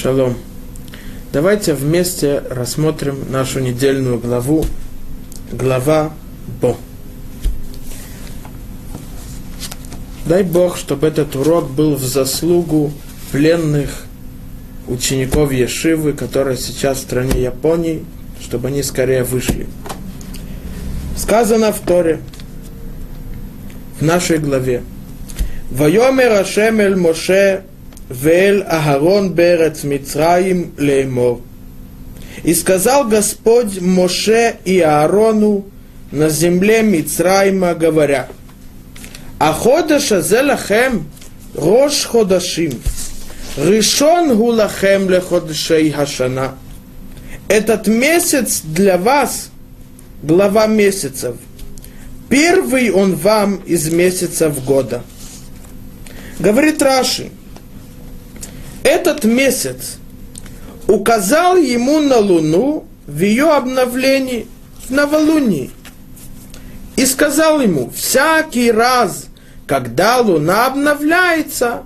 Шалом. Давайте вместе рассмотрим нашу недельную главу, глава Бо. Дай Бог, чтобы этот урок был в заслугу пленных учеников Ешивы, которые сейчас в стране Японии, чтобы они скорее вышли. Сказано в Торе, в нашей главе, «Вайомер Ашем эль Моше Вел Аарон Берец Мицраим Леймор. И сказал Господь Моше и Аарону на земле Мицраима, говоря, Аходаша зелахем рош ходашим, решен гулахем леходшей хашана. Этот месяц для вас глава месяцев. Первый он вам из месяцев года. Говорит Раши – этот месяц указал ему на Луну в ее обновлении, в новолунии. И сказал ему, всякий раз, когда Луна обновляется,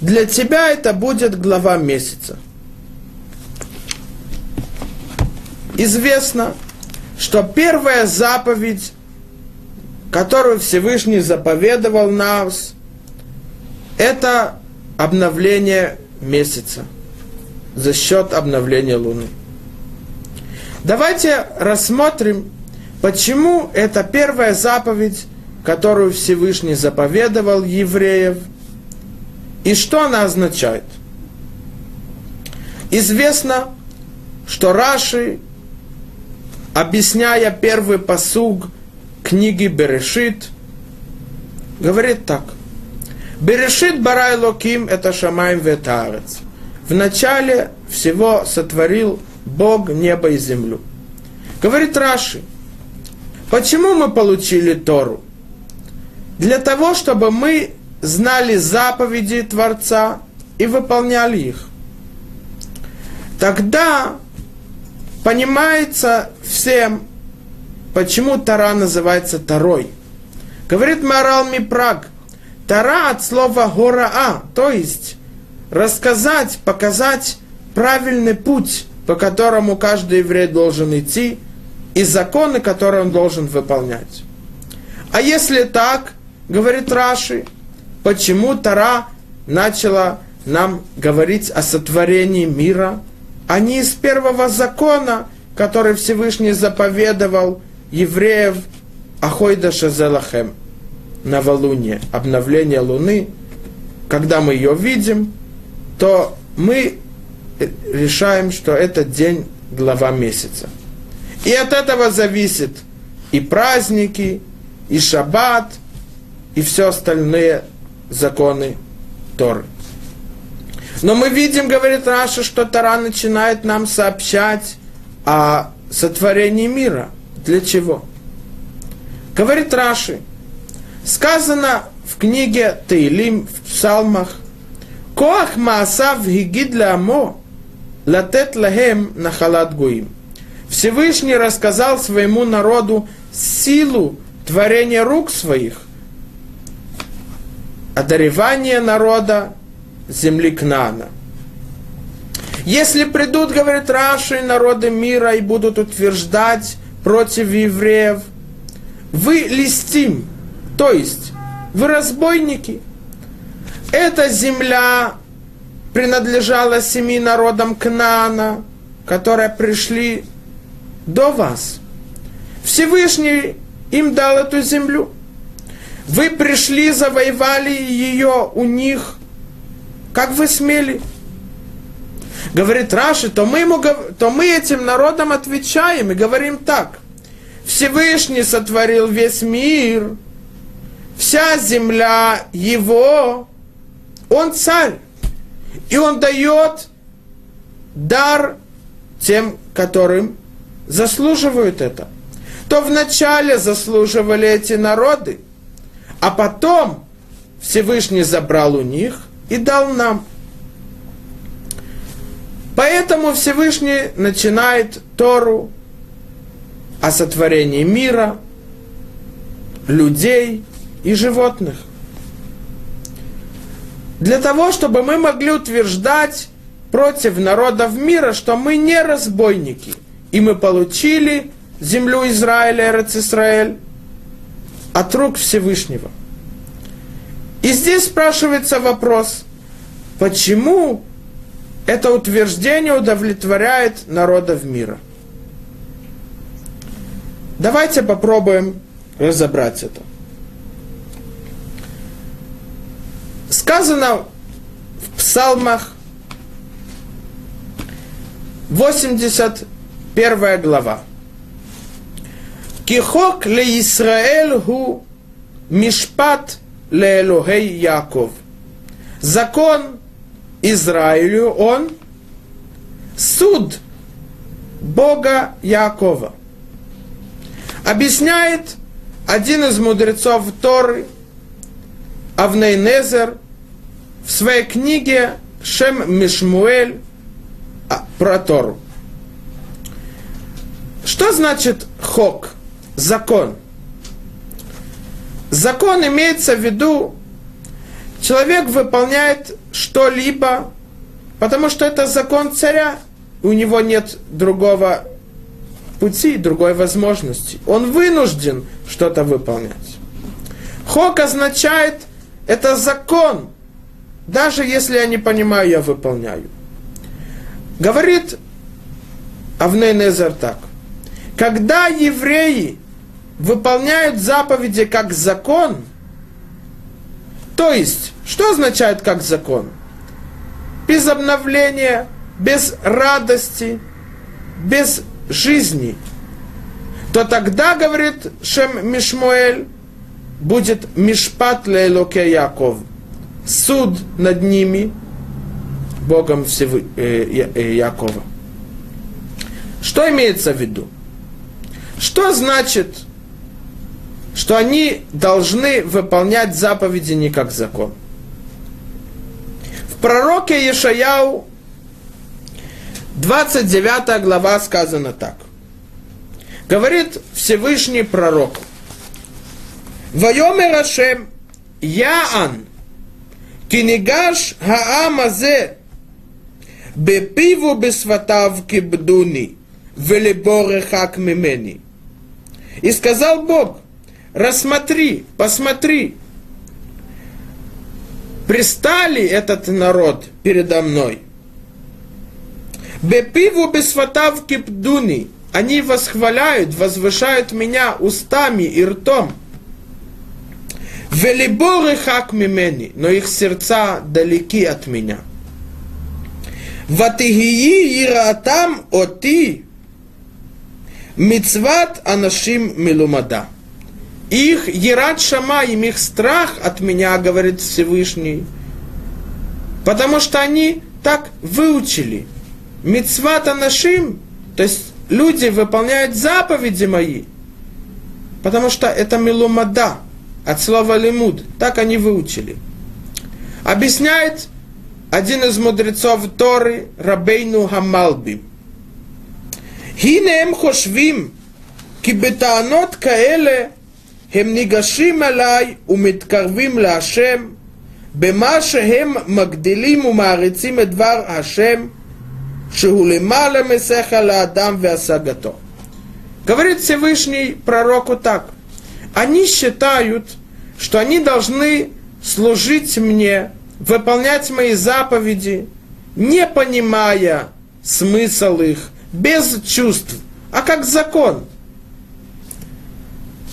для тебя это будет глава месяца. Известно, что первая заповедь, которую Всевышний заповедовал нас, это обновление месяца за счет обновления Луны. Давайте рассмотрим, почему это первая заповедь, которую Всевышний заповедовал евреев, и что она означает. Известно, что Раши, объясняя первый посуг книги Берешит, говорит так. Берешит барай локим это шамаем ветарец. В начале всего сотворил Бог небо и землю. Говорит Раши, почему мы получили Тору? Для того, чтобы мы знали заповеди Творца и выполняли их. Тогда понимается всем, почему Тара называется Тарой. Говорит Марал Мипраг – Тара от слова гораа, то есть рассказать, показать правильный путь, по которому каждый еврей должен идти, и законы, которые он должен выполнять. А если так, говорит Раши, почему Тара начала нам говорить о сотворении мира, а не из первого закона, который Всевышний заповедовал евреев Ахойда Шазелахем – новолуние, обновление Луны, когда мы ее видим, то мы решаем, что это день глава месяца. И от этого зависит и праздники, и шаббат, и все остальные законы Торы. Но мы видим, говорит Раша, что Тара начинает нам сообщать о сотворении мира. Для чего? Говорит Раши, Сказано в книге Таилим, в псалмах, Коах Маасав Гигид Ламо, Латет Лахем Нахалат Гуим. Всевышний рассказал своему народу силу творения рук своих, одаревание народа земли Кнана. Если придут, говорит Раши, народы мира и будут утверждать против евреев, вы листим, то есть, вы разбойники. Эта земля принадлежала семи народам Кнаана, которые пришли до вас. Всевышний им дал эту землю. Вы пришли, завоевали ее у них. Как вы смели? Говорит Раши, то мы, ему, то мы этим народам отвечаем и говорим так. Всевышний сотворил весь мир – вся земля его, он царь. И он дает дар тем, которым заслуживают это. То вначале заслуживали эти народы, а потом Всевышний забрал у них и дал нам. Поэтому Всевышний начинает Тору о сотворении мира, людей – и животных. для того, чтобы мы могли утверждать против народов мира, что мы не разбойники. И мы получили землю Израиля, Эрец от рук Всевышнего. И здесь спрашивается вопрос, почему это утверждение удовлетворяет народов мира? Давайте попробуем разобрать это. Сказано в псалмах 81 глава. Кихок ле Исраэль ху мишпат ле Элохей Яков. Закон Израилю, он суд Бога Якова. Объясняет один из мудрецов Торы, Авнейнезер, в своей книге Шем Мишмуэль а, про Тору. Что значит хок? Закон. Закон имеется в виду, человек выполняет что-либо, потому что это закон царя, у него нет другого пути, другой возможности. Он вынужден что-то выполнять. Хок означает, это закон, даже если я не понимаю, я выполняю. Говорит Авней Незер так. Когда евреи выполняют заповеди как закон, то есть, что означает как закон? Без обновления, без радости, без жизни, то тогда, говорит Шем Мишмуэль, будет Мишпат Лейлоке Яков, суд над ними, Богом Всевы, э, э, Якова. Что имеется в виду? Что значит, что они должны выполнять заповеди не как закон? В пророке Ешаяу 29 глава сказано так. Говорит Всевышний пророк. Вайомер Ашем Яан Кинигаш Хаам Азе Бепиву Бесватав Кибдуни Велиборе Хак Мимени. И сказал Бог, рассмотри, посмотри, пристали этот народ передо мной, Бепиву бесватав кипдуни. Они восхваляют, возвышают меня устами и ртом. Велиборы хак мимени, но их сердца далеки от меня. Ватигии иратам оти мицват анашим милумада. Их ерат шамаим, их страх от меня, говорит Всевышний, потому что они так выучили – Мицвата нашим, то есть люди выполняют заповеди мои, потому что это милумада, от слова лимуд, так они выучили. Объясняет один из мудрецов Торы, Рабейну Хамалби. הנה הם חושבים כי בטענות כאלה הם ניגשים אליי ומתקרבים להשם במה שהם מגדילים ומעריצים את דבר השם Шигулемала Месеха Адам Веасагато. Говорит Всевышний пророку так. Они считают, что они должны служить мне, выполнять мои заповеди, не понимая смысл их, без чувств, а как закон.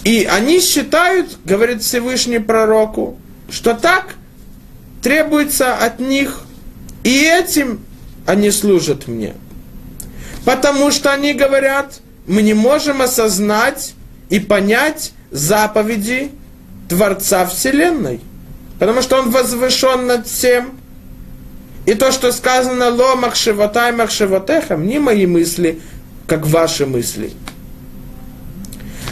И они считают, говорит Всевышний пророку, что так требуется от них, и этим они служат мне. Потому что они говорят, мы не можем осознать и понять заповеди Творца Вселенной. Потому что Он возвышен над всем. И то, что сказано «Ло махшевотай махшевотехам» не мои мысли, как ваши мысли.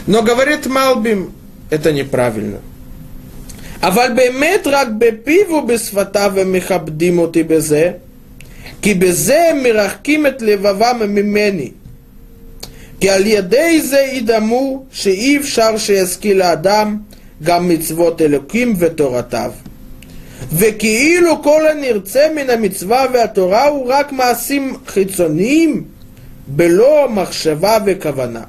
Но говорит Малбим, это неправильно. אבל באמת רק בפיו ובשפתיו הם מכבדים אותי בזה, כי בזה הם מרחקים את לבבם ממני. כי על ידי זה ידמו שאי אפשר שישכיל האדם גם מצוות אלוקים ותורתיו. וכאילו כל הנרצה מן המצווה והתורה הוא רק מעשים חיצוניים, בלא מחשבה וכוונה.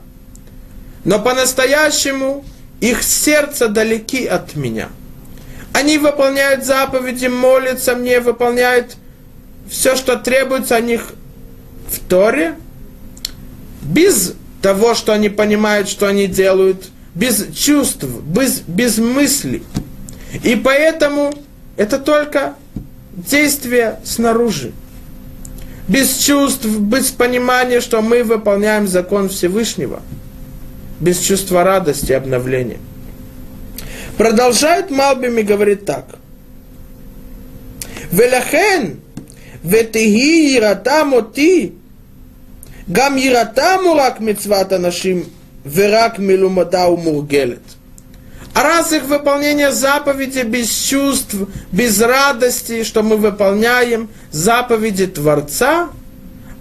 Но по-настоящему их сердце далеки от меня. Они выполняют заповеди, молятся мне, выполняют все, что требуется о них в Торе, без того, что они понимают, что они делают, без чувств, без, без мыслей. И поэтому это только действие снаружи. Без чувств, без понимания, что мы выполняем закон Всевышнего. Без чувства радости и обновления. Продолжает Малбим и говорит так. Велахен, ветихи иратамоти, גם יראתם הוא רק מצוות אנשים ורק מלומדה ומורגלת. А раз их выполнение заповеди без чувств, без радости, что мы выполняем заповеди Творца,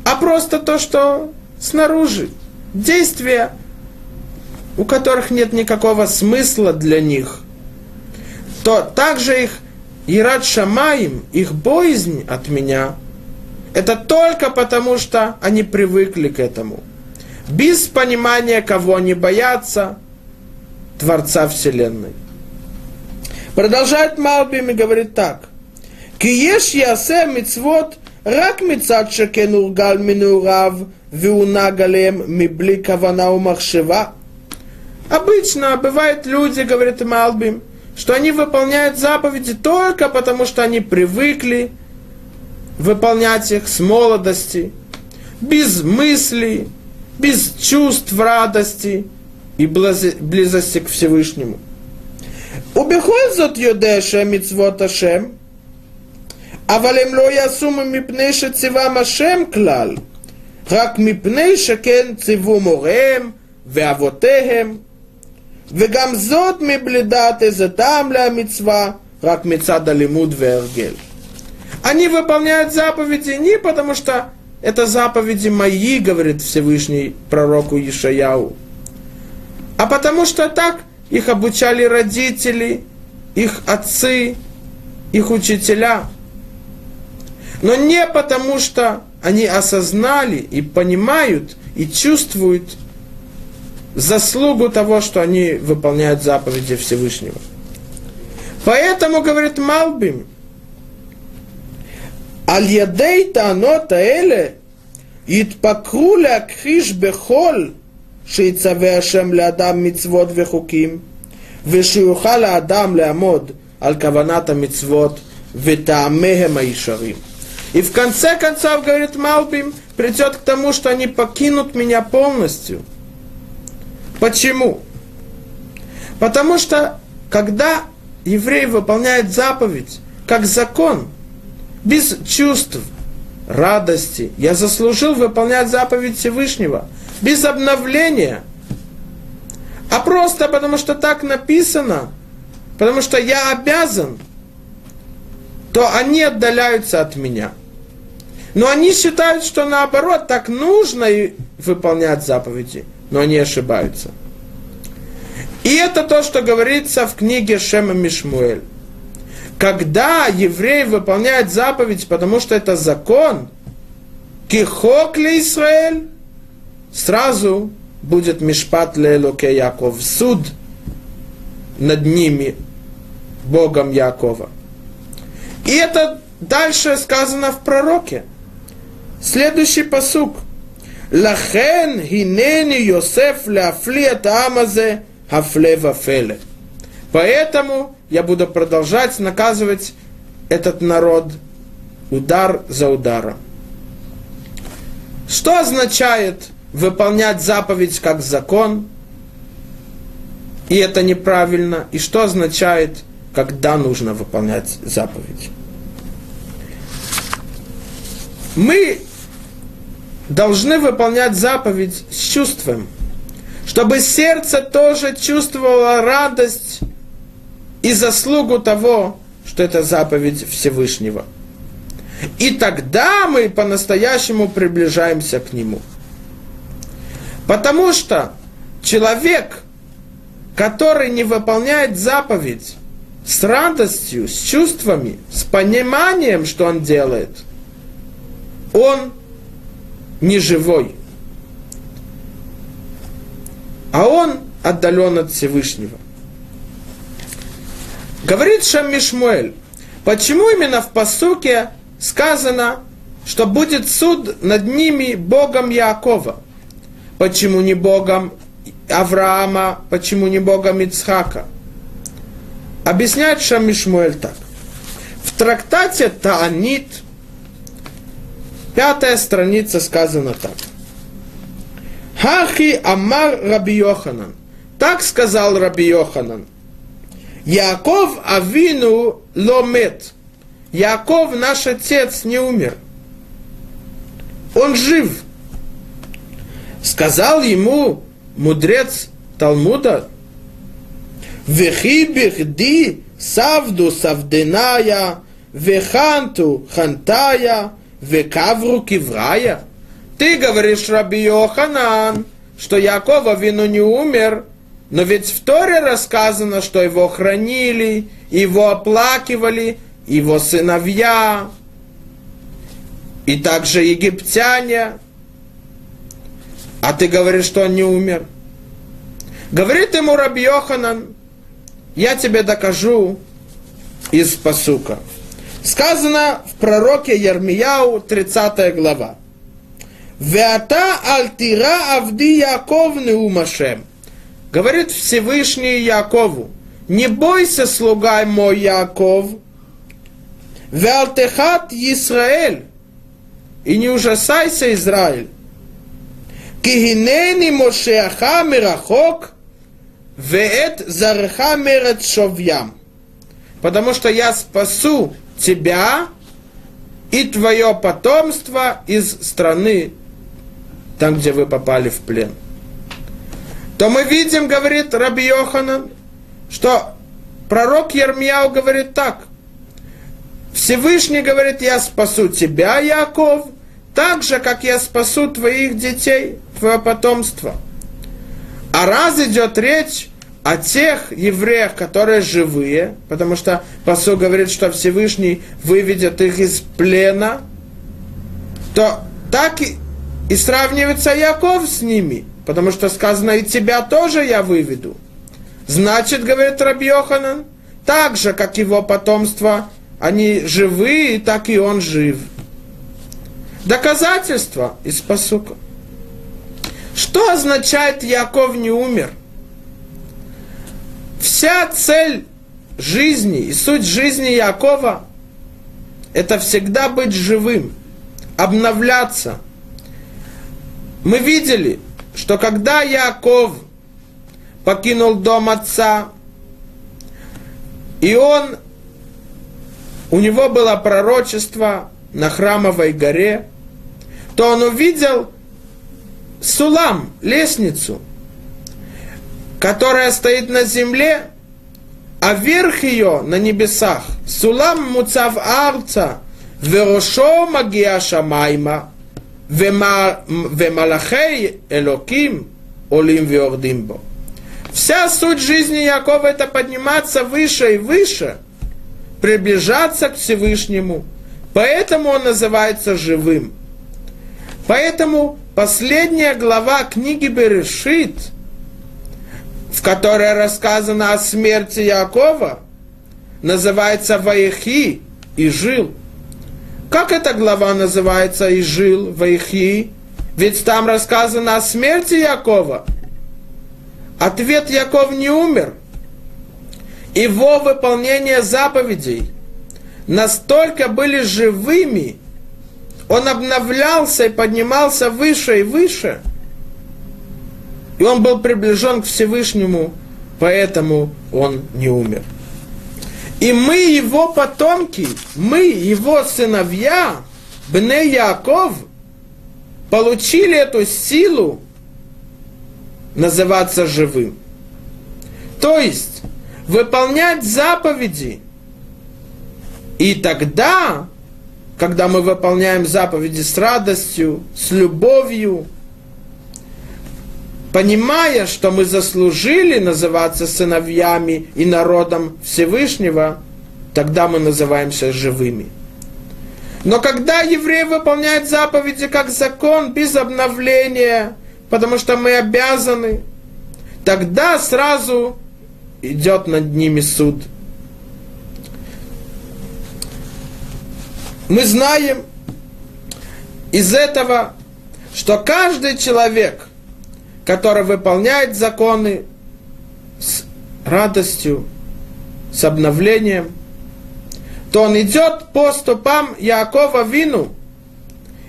а просто то, что снаружи, действия, у которых нет никакого смысла для них, то также их Ират Шамаим, их боязнь от меня, это только потому, что они привыкли к этому. Без понимания, кого они боятся, Творца Вселенной. Продолжает Малбим и говорит так. Киеш ясе мицвот рак мицад шекен ургал минурав виунагалем мибли кавана умахшева. Обычно бывают люди, говорит Малбим, что они выполняют заповеди только потому, что они привыкли выполнять их с молодости, без мыслей, без чувств радости и близости к Всевышнему. ובכל זאת יודע שמצוות השם, אבל הם לא יעשו מפני שציוום השם כלל, רק מפני שכן ציוו מוריהם ואבותיהם, וגם זאת מבלי דעת איזה טעם למצווה, רק מצד הלימוד והרגל. Они выполняют заповеди не потому, что это заповеди мои, говорит Всевышний пророку Ишаяу, а потому что так их обучали родители, их отцы, их учителя. Но не потому, что они осознали и понимают и чувствуют заслугу того, что они выполняют заповеди Всевышнего. Поэтому, говорит Малбим, על ידי טענות האלה יתפקרו להכחיש בכל שיצווה השם לאדם מצוות וחוקים, ושיוכל האדם לעמוד על כוונת המצוות וטעמיהם הישרים. И в конце концов, говорит Малбим, придет к тому, что они покинут меня полностью. Почему? Потому что, когда еврей выполняет заповедь, как закон, без чувств, радости, я заслужил выполнять заповедь Всевышнего, без обновления, а просто потому что так написано, потому что я обязан, то они отдаляются от меня – но они считают, что наоборот, так нужно и выполнять заповеди, но они ошибаются. И это то, что говорится в книге Шема Мишмуэль. Когда еврей выполняет заповедь, потому что это закон, кихок ли Израиль, сразу будет Мишпат Лелоке Яков, суд над ними, Богом Якова. И это дальше сказано в пророке – Следующий посук. Лахен хинени Йосеф ляфлиет амазе хафле вафеле. Поэтому я буду продолжать наказывать этот народ удар за ударом. Что означает выполнять заповедь как закон, и это неправильно, и что означает, когда нужно выполнять заповедь? Мы должны выполнять заповедь с чувством, чтобы сердце тоже чувствовало радость и заслугу того, что это заповедь Всевышнего. И тогда мы по-настоящему приближаемся к Нему. Потому что человек, который не выполняет заповедь с радостью, с чувствами, с пониманием, что он делает, он не живой. А он отдален от Всевышнего. Говорит Шаммишмуэль, почему именно в посуке сказано, что будет суд над ними Богом Якова? Почему не Богом Авраама, почему не Богом Ицхака? Объясняет Шамишмуэль так. В трактате Таанит, пятая страница сказано так. Хахи Амар Раби Йоханан. Так сказал Раби Йоханан. Яков Авину ломет. Яков, наш отец, не умер. Он жив. Сказал ему мудрец Талмуда, Вехи бихди савду савденая, веханту хантая, векавру киврая. Ты говоришь, Раби Йоханан, что Якова вину не умер, но ведь в Торе рассказано, что его хранили, его оплакивали, его сыновья, и также египтяне. А ты говоришь, что он не умер. Говорит ему Раби Йоханан, я тебе докажу из посука. Сказано в пророке Ермияу, 30 глава. Веата альтира авди Яков неумашем. Говорит Всевышний Якову, не бойся, слуга мой Яков, Веалтехат Исраэль, и не ужасайся, Израиль. Кихинени Мошеаха Мирахок, Веет Зареха Мерет Шовьям. Потому что я спасу тебя и твое потомство из страны, там, где вы попали в плен то мы видим, говорит Раби Йоханан, что пророк Ермияу говорит так. Всевышний говорит, я спасу тебя, Яков, так же, как я спасу твоих детей, твое потомство. А раз идет речь о тех евреях, которые живые, потому что посол говорит, что Всевышний выведет их из плена, то так и, и сравнивается Яков с ними – Потому что сказано, и тебя тоже я выведу. Значит, говорит Раби Йоханан, так же, как его потомство, они живы, так и он жив. Доказательство из посука. Что означает Яков не умер? Вся цель жизни и суть жизни Якова – это всегда быть живым, обновляться. Мы видели – что когда Яков покинул дом отца, и он, у него было пророчество на храмовой горе, то он увидел сулам, лестницу, которая стоит на земле, а верх ее на небесах. Сулам муцав арца, верошо магия шамайма, Вемалахей Элоким Олим Виордимбо. Вся суть жизни Якова – это подниматься выше и выше, приближаться к Всевышнему. Поэтому он называется живым. Поэтому последняя глава книги Берешит, в которой рассказано о смерти Якова, называется «Ваехи» и «Жил» как эта глава называется «И жил Вайхи»? Ведь там рассказано о смерти Якова. Ответ Яков не умер. Его выполнение заповедей настолько были живыми, он обновлялся и поднимался выше и выше, и он был приближен к Всевышнему, поэтому он не умер. И мы его потомки, мы его сыновья, Бне Яков, получили эту силу называться живым. То есть выполнять заповеди. И тогда, когда мы выполняем заповеди с радостью, с любовью, понимая, что мы заслужили называться сыновьями и народом Всевышнего, тогда мы называемся живыми. Но когда евреи выполняют заповеди как закон, без обновления, потому что мы обязаны, тогда сразу идет над ними суд. Мы знаем из этого, что каждый человек, который выполняет законы с радостью, с обновлением, то он идет по стопам Якова Вину,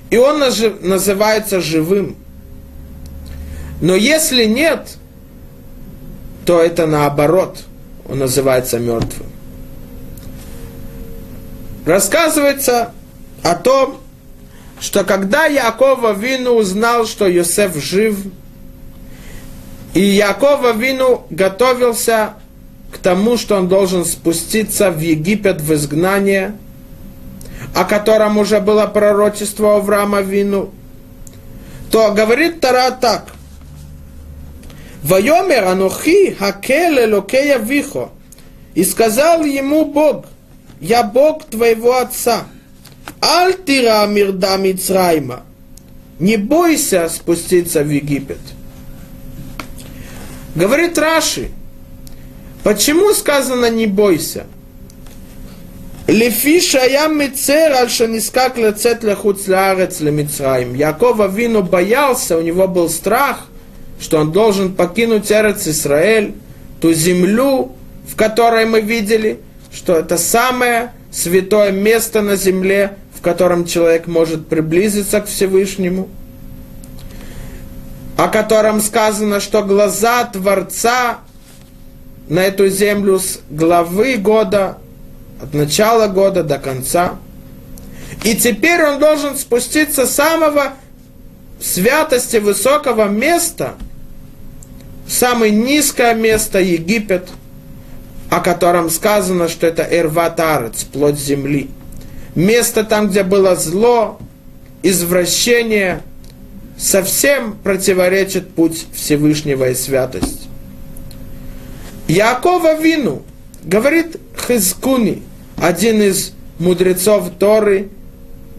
и он называется живым. Но если нет, то это наоборот, он называется мертвым. Рассказывается о том, что когда Якова Вину узнал, что Йосеф жив, и Якова Вину готовился к тому, что он должен спуститься в Египет в изгнание, о котором уже было пророчество Авраама Вину, то говорит Тара так. Вайомер анухи хакел элокея вихо. И сказал ему Бог, я Бог твоего отца. Альтира мирда Мицрайма. Не бойся спуститься в Египет. Говорит Раши, почему сказано не бойся? Лефи шаям мицер, альша не лецет лехуц лаарец лемицраим. Якова вину боялся, у него был страх, что он должен покинуть Эрец Израиль, ту землю, в которой мы видели, что это самое святое место на земле, в котором человек может приблизиться к Всевышнему – о котором сказано, что глаза Творца на эту землю с главы года, от начала года до конца. И теперь он должен спуститься с самого святости высокого места, самое низкое место Египет, о котором сказано, что это Эрватарец, плоть земли. Место там, где было зло, извращение, совсем противоречит путь Всевышнего и святость. Якова Вину, говорит Хизкуни, один из мудрецов Торы,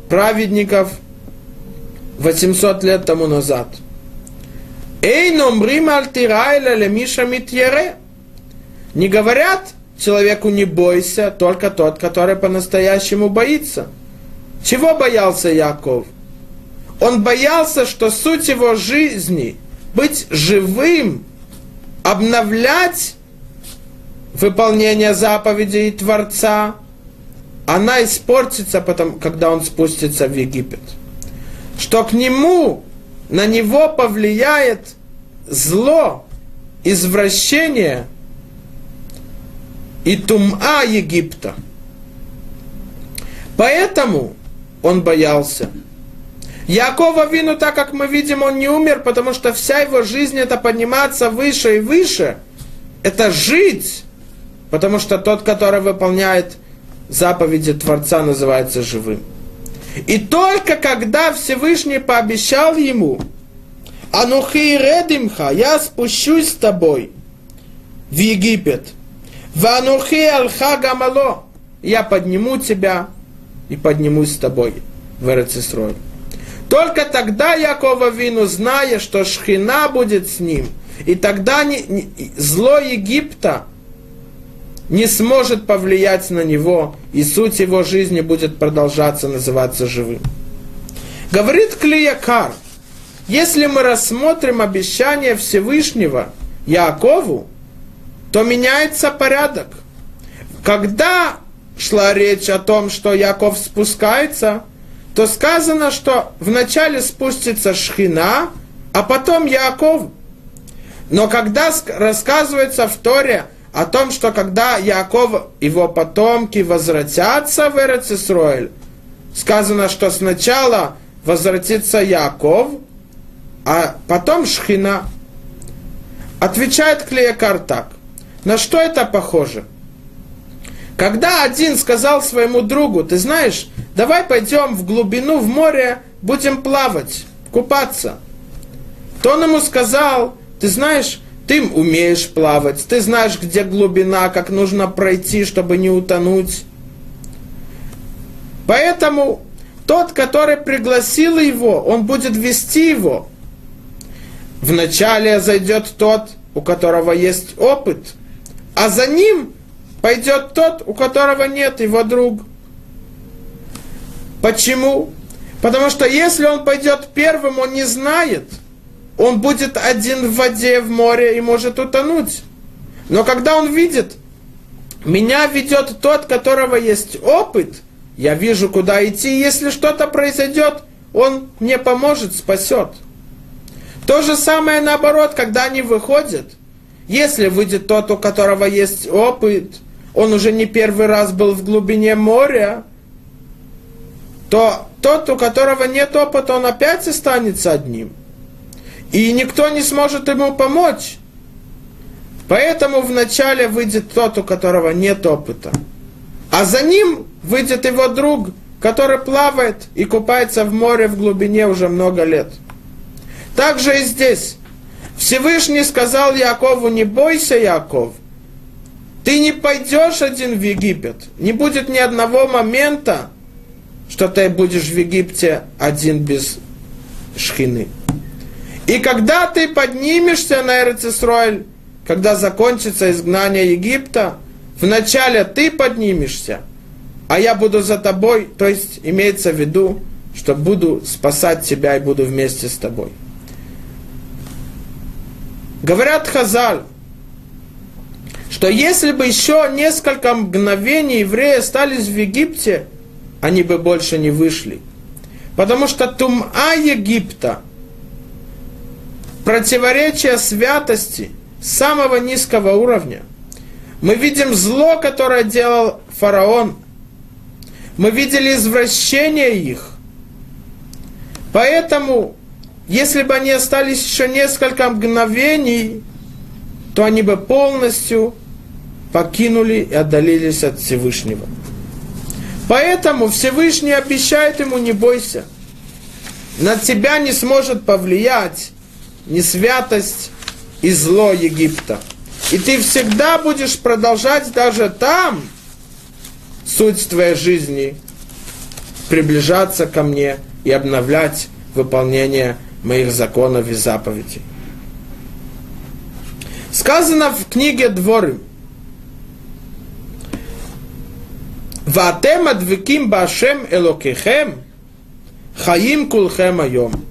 праведников 800 лет тому назад. Эй, лемиша митьере. Не говорят человеку не бойся, только тот, который по-настоящему боится. Чего боялся Яков? Он боялся, что суть его жизни быть живым, обновлять выполнение заповедей Творца, она испортится потом, когда он спустится в Египет. Что к нему, на него повлияет зло, извращение и тума Египта. Поэтому он боялся. Якова Вину, так как мы видим, он не умер, потому что вся его жизнь это подниматься выше и выше, это жить, потому что тот, который выполняет заповеди Творца, называется живым. И только когда Всевышний пообещал ему, Анухи редимха, я спущусь с тобой в Египет. Ванухи алха гамало, я подниму тебя и поднимусь с тобой в Эрцисрой. Только тогда Якова Вину, зная, что Шхина будет с ним, и тогда не, не, зло Египта не сможет повлиять на него, и суть его жизни будет продолжаться называться живым. Говорит Клиякар, если мы рассмотрим обещание Всевышнего Якову, то меняется порядок. Когда шла речь о том, что Яков спускается, то сказано, что вначале спустится Шхина, а потом Яков. Но когда рассказывается в Торе о том, что когда Яков, его потомки возвратятся в Эрцисроэль, сказано, что сначала возвратится Яков, а потом Шхина. Отвечает Клеякар так. На что это похоже? Когда один сказал своему другу, ты знаешь, давай пойдем в глубину, в море, будем плавать, купаться. То он ему сказал, ты знаешь, ты умеешь плавать, ты знаешь, где глубина, как нужно пройти, чтобы не утонуть. Поэтому тот, который пригласил его, он будет вести его. Вначале зайдет тот, у которого есть опыт, а за ним пойдет тот, у которого нет его друг. Почему? Потому что если он пойдет первым, он не знает. Он будет один в воде, в море и может утонуть. Но когда он видит, меня ведет тот, которого есть опыт, я вижу, куда идти, если что-то произойдет, он мне поможет, спасет. То же самое наоборот, когда они выходят. Если выйдет тот, у которого есть опыт, он уже не первый раз был в глубине моря, то тот, у которого нет опыта, он опять останется одним. И никто не сможет ему помочь. Поэтому вначале выйдет тот, у которого нет опыта. А за ним выйдет его друг, который плавает и купается в море в глубине уже много лет. Так же и здесь. Всевышний сказал Якову, не бойся, Яков, ты не пойдешь один в Египет. Не будет ни одного момента, что ты будешь в Египте один без шхины. И когда ты поднимешься на Эрцисройль, когда закончится изгнание Египта, вначале ты поднимешься, а я буду за тобой, то есть имеется в виду, что буду спасать тебя и буду вместе с тобой. Говорят Хазаль, что если бы еще несколько мгновений евреи остались в Египте, они бы больше не вышли. Потому что тума Египта, противоречие святости самого низкого уровня. Мы видим зло, которое делал фараон. Мы видели извращение их. Поэтому, если бы они остались еще несколько мгновений, то они бы полностью покинули и отдалились от Всевышнего. Поэтому Всевышний обещает ему, не бойся. На тебя не сможет повлиять ни святость и зло Египта. И ты всегда будешь продолжать даже там суть твоей жизни, приближаться ко мне и обновлять выполнение моих законов и заповедей. Сказано в книге Дворы – Ватем адвиким башем элокехем, хаим кулхем айом.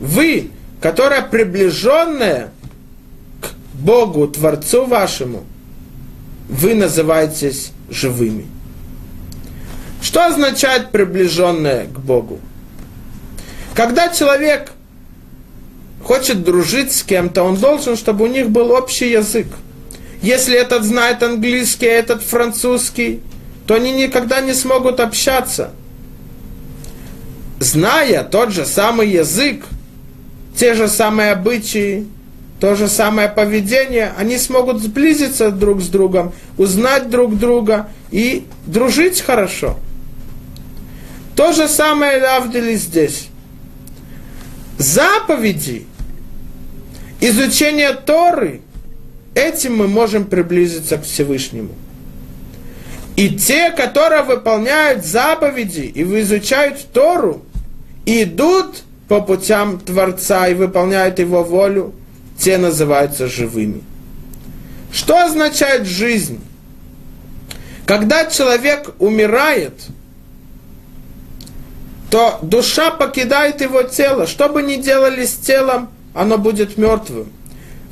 Вы, которая приближенная к Богу, Творцу вашему, вы называетесь живыми. Что означает приближенная к Богу? Когда человек хочет дружить с кем-то, он должен, чтобы у них был общий язык. Если этот знает английский, а этот французский, то они никогда не смогут общаться. Зная тот же самый язык, те же самые обычаи, то же самое поведение, они смогут сблизиться друг с другом, узнать друг друга и дружить хорошо. То же самое Лавдили здесь. Заповеди, изучение Торы, этим мы можем приблизиться к Всевышнему. И те, которые выполняют заповеди и изучают Тору, идут по путям Творца и выполняют Его волю, те называются живыми. Что означает жизнь? Когда человек умирает, то душа покидает его тело. Что бы ни делали с телом, оно будет мертвым.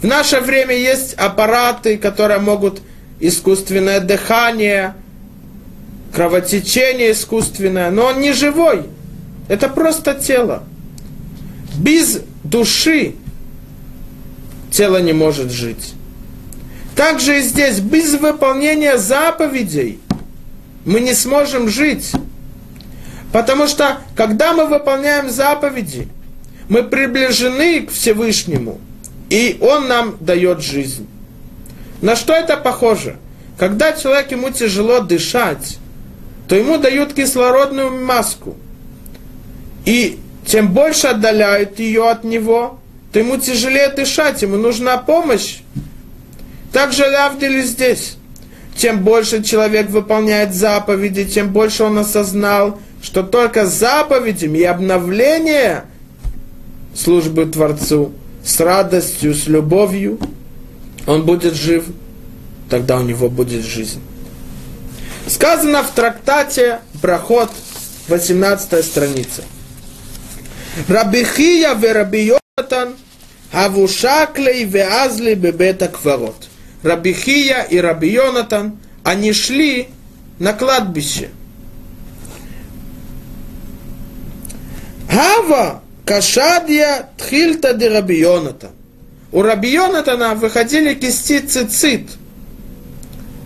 В наше время есть аппараты, которые могут искусственное дыхание – кровотечение искусственное, но он не живой. Это просто тело. Без души тело не может жить. Также и здесь, без выполнения заповедей мы не сможем жить. Потому что, когда мы выполняем заповеди, мы приближены к Всевышнему, и Он нам дает жизнь. На что это похоже? Когда человек ему тяжело дышать, то ему дают кислородную маску. И чем больше отдаляют ее от него, то ему тяжелее дышать, ему нужна помощь. Также Лавдили здесь. Чем больше человек выполняет заповеди, тем больше он осознал, что только заповедями и обновление службы Творцу с радостью, с любовью он будет жив, тогда у него будет жизнь. Сказано в трактате Проход, 18 страница. Рабихия в Рабиотан Авушаклей веазли бебета кварот. Рабихия и Раби Йонатан, они шли на кладбище. Хава кашадия тхильта де Раби Йонатан. У Раби Йонатана выходили кисти цицит,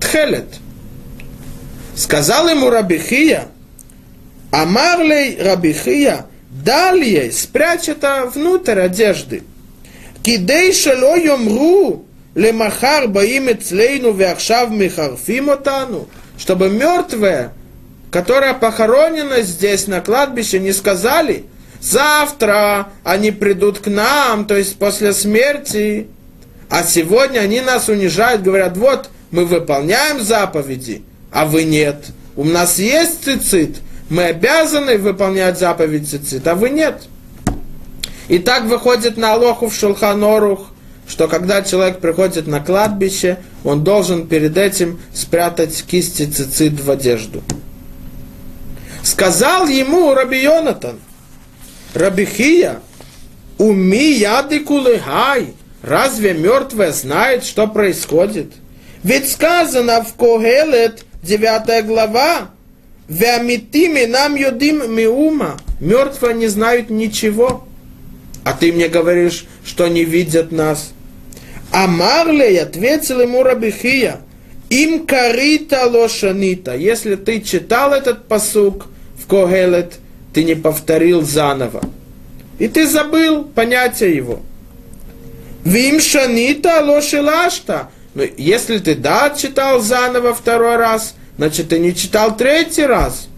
тхелет. Сказал ему Рабихия, Амарлей Рабихия, далее спрячь это внутрь одежды. Кидей шело йомру лемахар баим эцлейну веахшав михарфим чтобы мертвые, которые похоронены здесь на кладбище, не сказали, завтра они придут к нам, то есть после смерти, а сегодня они нас унижают, говорят, вот, мы выполняем заповеди, а вы нет. У нас есть цицит, мы обязаны выполнять заповедь цицит, а вы нет. И так выходит на Алоху в Шулханорух, что когда человек приходит на кладбище, он должен перед этим спрятать кисти цицит в одежду. Сказал ему Раби Йонатан, Рабихия, уми яды кулыхай, разве мертвая знает, что происходит? Ведь сказано в Когелет, 9 глава, Веамитими нам юдим миума, мертвые не знают ничего. А ты мне говоришь, что не видят нас. А Марлей ответил ему Рабихия, им карита лошанита. Если ты читал этот посук в Когелет, ты не повторил заново. И ты забыл понятие его. Вим шанита лошилашта. Но если ты да читал заново второй раз, значит ты не читал третий раз.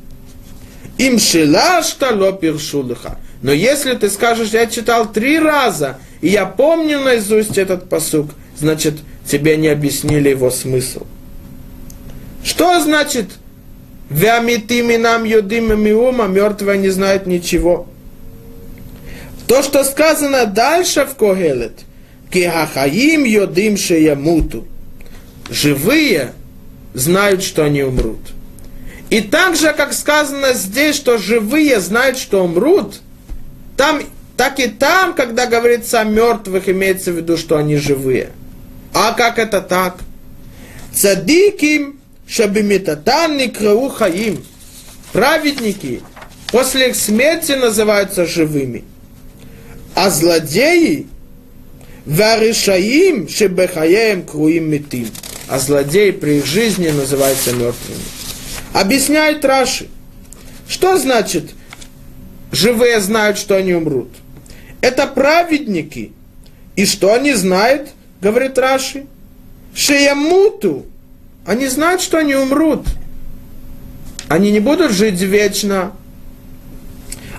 Им шилашта лопиршулыха. Но если ты скажешь, я читал три раза, и я помню наизусть этот посук, значит, тебе не объяснили его смысл. Что значит Вямитими нам юдим миума, мертвые не знают ничего. То, что сказано дальше в Когелет, кихахаим йодим шеямуту. Живые знают, что они умрут. И так же, как сказано здесь, что живые знают, что умрут, там, так и там, когда говорится о мертвых, имеется в виду, что они живые. А как это так? Цадиким шабимитатан никрау хаим. Праведники после их смерти называются живыми. А злодеи варишаим шебехаем круим метим. А злодеи при их жизни называются мертвыми. Объясняет Раши. Что значит живые знают, что они умрут? Это праведники. И что они знают, говорит Раши? Шеямуту. Они знают, что они умрут. Они не будут жить вечно.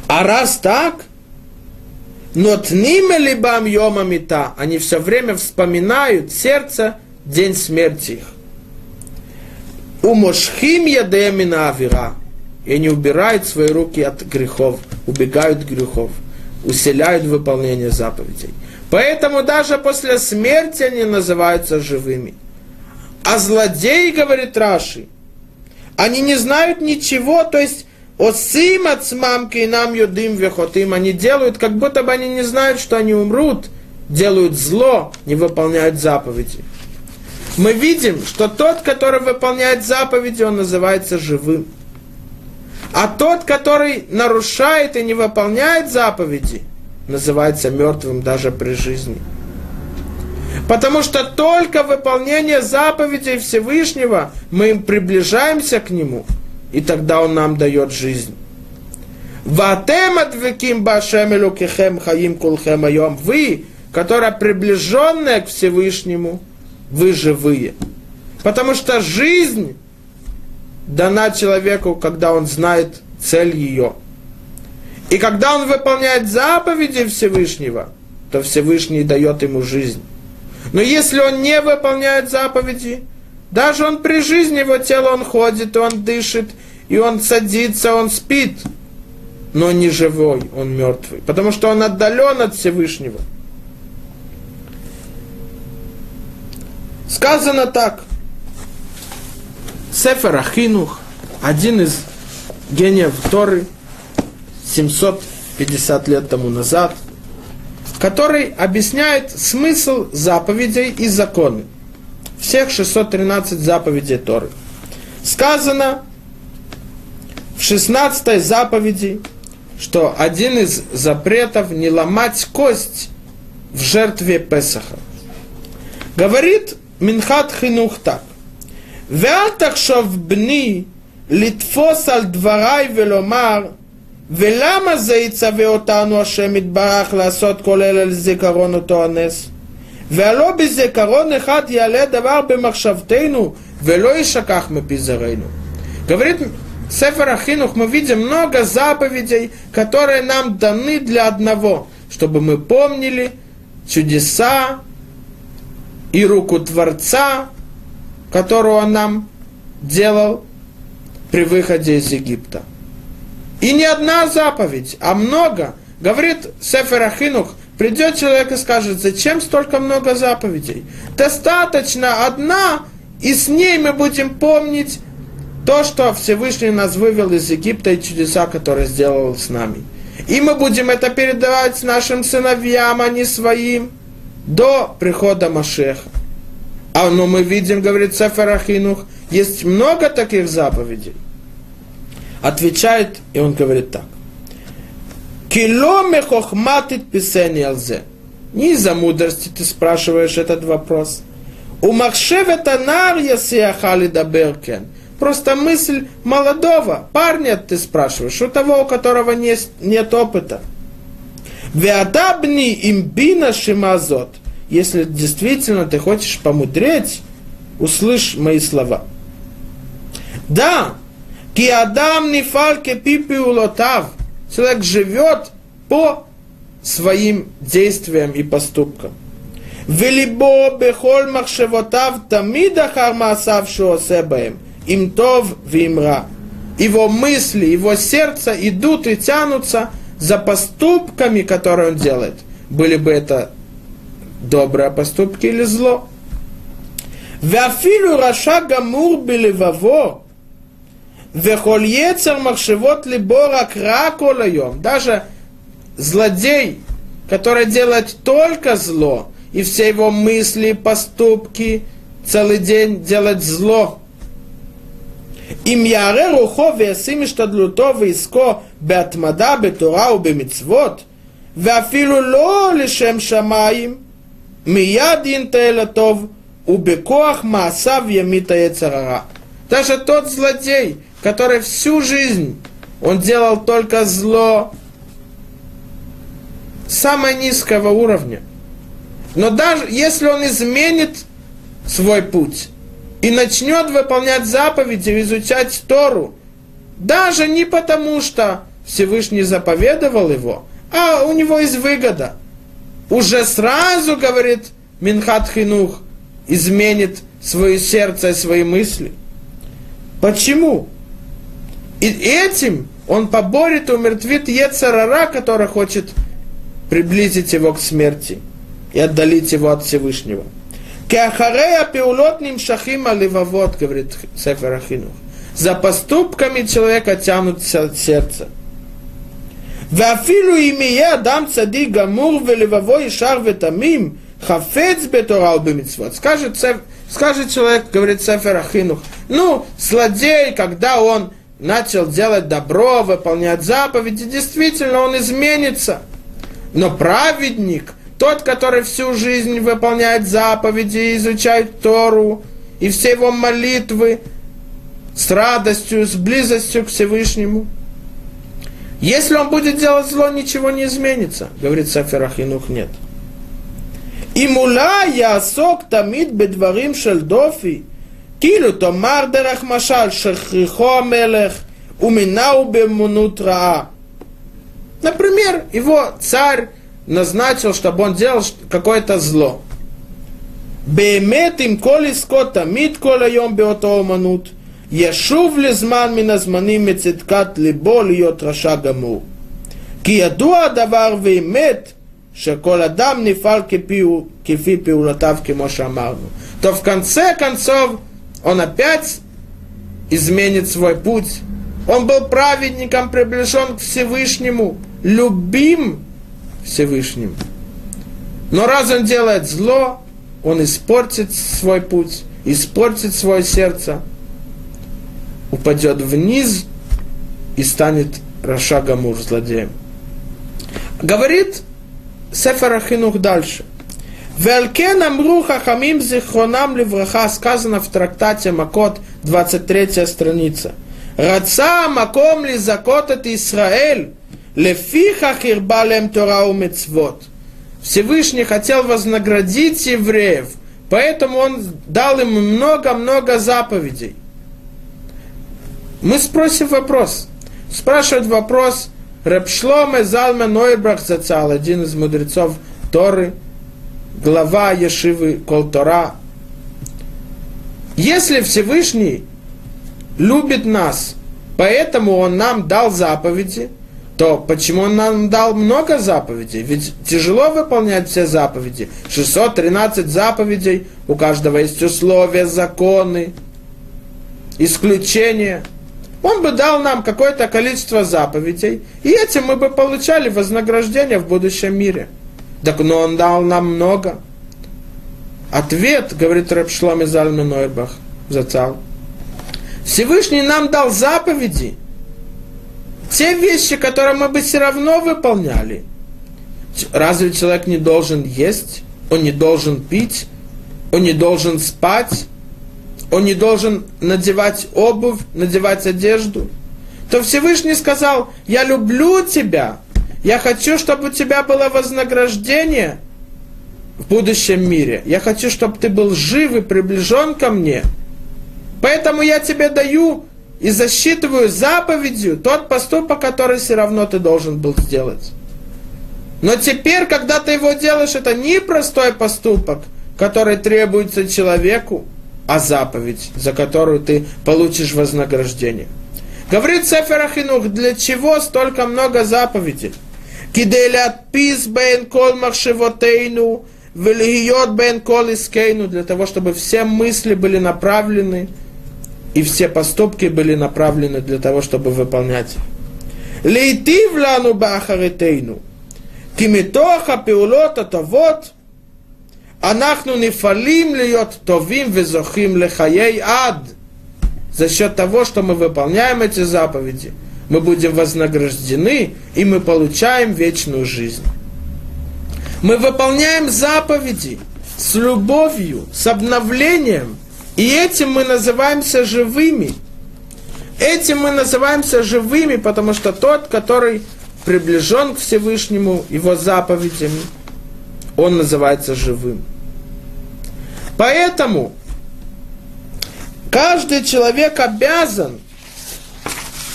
А раз так, но тниме либам йома мита, они все время вспоминают сердце день смерти их. Умошхим ядемина авира. И они убирают свои руки от грехов, убегают от грехов, усиляют выполнение заповедей. Поэтому даже после смерти они называются живыми. А злодеи, говорит Раши, они не знают ничего, то есть Осим от смамки и нам юдим вехотим, они делают, как будто бы они не знают, что они умрут, делают зло, не выполняют заповеди. Мы видим, что тот, который выполняет заповеди, он называется живым. А тот, который нарушает и не выполняет заповеди, называется мертвым даже при жизни. Потому что только выполнение заповедей Всевышнего мы им приближаемся к Нему, и тогда Он нам дает жизнь. Ватем адвеким башем элукихем хаим кулхем айом. Вы, которые приближенные к Всевышнему, вы живые. Потому что жизнь дана человеку, когда он знает цель ее. И когда он выполняет заповеди Всевышнего – то Всевышний дает ему жизнь. Но если он не выполняет заповеди, даже он при жизни, его тело, он ходит, он дышит, и он садится, он спит, но не живой, он мертвый, потому что он отдален от Всевышнего. Сказано так. Сефер Ахинух, один из гениев Торы, 750 лет тому назад, который объясняет смысл заповедей и законы. Всех 613 заповедей Торы. Сказано 16 заповеди, что один из запретов не ломать кость в жертве Песаха. Говорит Минхат Хинух так. ואל תחשוב בני לתפוס על דבריי ולומר ולמה זה יצווה אותנו השם יתברך לעשות כל אלה לזיכרון אותו הנס? והלא בזיכרון אחד יעלה דבר במחשבתנו ולא יישכח מפי זרענו. Говорит Сефер Ахинух, мы видим много заповедей, которые нам даны для одного, чтобы мы помнили чудеса и руку Творца, которую он нам делал при выходе из Египта. И не одна заповедь, а много. Говорит Сефер Ахинух, придет человек и скажет, зачем столько много заповедей? Достаточно одна, и с ней мы будем помнить то, что Всевышний нас вывел из Египта и чудеса, которые сделал с нами. И мы будем это передавать нашим сыновьям, а не своим, до прихода Машеха. А но мы видим, говорит Сефер Ахинух, есть много таких заповедей. Отвечает, и он говорит так. Кило мехохматит писание алзе. Не из-за мудрости ты спрашиваешь этот вопрос. У махшевета нар ясиахали даберкен. Просто мысль молодого парня, ты спрашиваешь, у того, у которого нет, нет опыта. Веадабни имбина шимазот. Если действительно ты хочешь помудреть, услышь мои слова. Да, киадам не фальке пипи улотав. Человек живет по своим действиям и поступкам. Велибо бехоль махшевотав тамида хармасав шуосебаем им тов вимра. Его мысли, его сердце идут и тянутся за поступками, которые он делает. Были бы это добрые поступки или зло. Вафилю раша гамур белеваво, вехоль ецер махшевот либора краколаем. Даже злодей, который делает только зло, и все его мысли, поступки, целый день делать зло – אם יערה רוחו וישים השתדלותו ועסקו בהתמדה בתורה ובמצוות, ואפילו לא לשם שמיים, מיד ינטה אל הטוב, ובכוח מעשיו ימית היצר הרע. Даже тот злодей, который всю жизнь, он делал только зло самого низкого уровня. Но даже если он изменит свой путь, и начнет выполнять заповеди, изучать Тору, даже не потому, что Всевышний заповедовал его, а у него есть выгода. Уже сразу, говорит Минхат Хинух, изменит свое сердце и свои мысли. Почему? И этим он поборет и умертвит Ецарара, который хочет приблизить его к смерти и отдалить его от Всевышнего. Кеахарея пеулот нимшахима левавод, говорит Сефер Ахинух. За поступками человека тянутся от сердца. Вафилу имея дам цади гамур велевавой шар ветамим хафец бетора убимитсвот. Скажет, скажет человек, говорит Сефер Ахинух, ну, злодей, когда он начал делать добро, выполнять заповеди, действительно, он изменится. Но праведник – тот, который всю жизнь выполняет заповеди и изучает Тору, и все его молитвы с радостью, с близостью к Всевышнему. Если он будет делать зло, ничего не изменится, говорит Сафер Ахинух, нет. И мула я сок тамид бедварим шельдофи, килю томар дерах машаль шехрихо мелех, уминау бемунут Например, его царь назначил, чтобы он делал какое-то зло. באמת עם כל עסקו תמיד כל היום באותו אומנות, ישוב לזמן מן הזמנים מצדקת ליבו להיות רשע גמור. כי ידוע הדבר ואמת שכל אדם נפעל כפי, כפי פעולותיו כמו שאמרנו. То в конце концов он опять изменит свой путь. Он был праведником, приближен к Всевышнему, любим Всевышним. Но раз он делает зло, он испортит свой путь, испортит свое сердце, упадет вниз и станет Раша Гамур, злодеем. Говорит Сефер Ахинух дальше. Велкен Амру Хахамим Зихронам Левраха сказано в трактате Макот, 23 страница. Раца Маком ли закотат Исраэль, лефиха хирбалем Тора у мецвот. Всевышний хотел вознаградить евреев, поэтому он дал им много-много заповедей. Мы спросим вопрос. Спрашивает вопрос Репшломе Залме Нойбрах Зацал, один из мудрецов Торы, глава Ешивы Колтора. Если Всевышний любит нас, поэтому Он нам дал заповеди, то почему Он нам дал много заповедей? Ведь тяжело выполнять все заповеди. 613 заповедей, у каждого есть условия, законы, исключения – он бы дал нам какое-то количество заповедей, и этим мы бы получали вознаграждение в будущем мире. Так но он дал нам много. Ответ, говорит Рабшлом из Альменойбах, зацал. Всевышний нам дал заповеди, те вещи, которые мы бы все равно выполняли. Разве человек не должен есть? Он не должен пить? Он не должен спать? он не должен надевать обувь, надевать одежду, то Всевышний сказал, я люблю тебя, я хочу, чтобы у тебя было вознаграждение в будущем мире. Я хочу, чтобы ты был жив и приближен ко мне. Поэтому я тебе даю и засчитываю заповедью тот поступок, который все равно ты должен был сделать. Но теперь, когда ты его делаешь, это не простой поступок, который требуется человеку, а заповедь, за которую ты получишь вознаграждение. Говорит Сефер Ахинух, для чего столько много заповедей? Киделят пис бен кол махшевотейну, велиот бен кол искейну, для того, чтобы все мысли были направлены, и все поступки были направлены для того, чтобы выполнять их. в лану бахаритейну, кимитоха пиулота то вот, анахну не фалим льет товим везохим лехаей ад. За счет того, что мы выполняем эти заповеди, мы будем вознаграждены, и мы получаем вечную жизнь. Мы выполняем заповеди с любовью, с обновлением – и этим мы называемся живыми. Этим мы называемся живыми, потому что тот, который приближен к Всевышнему, его заповедями, он называется живым. Поэтому каждый человек обязан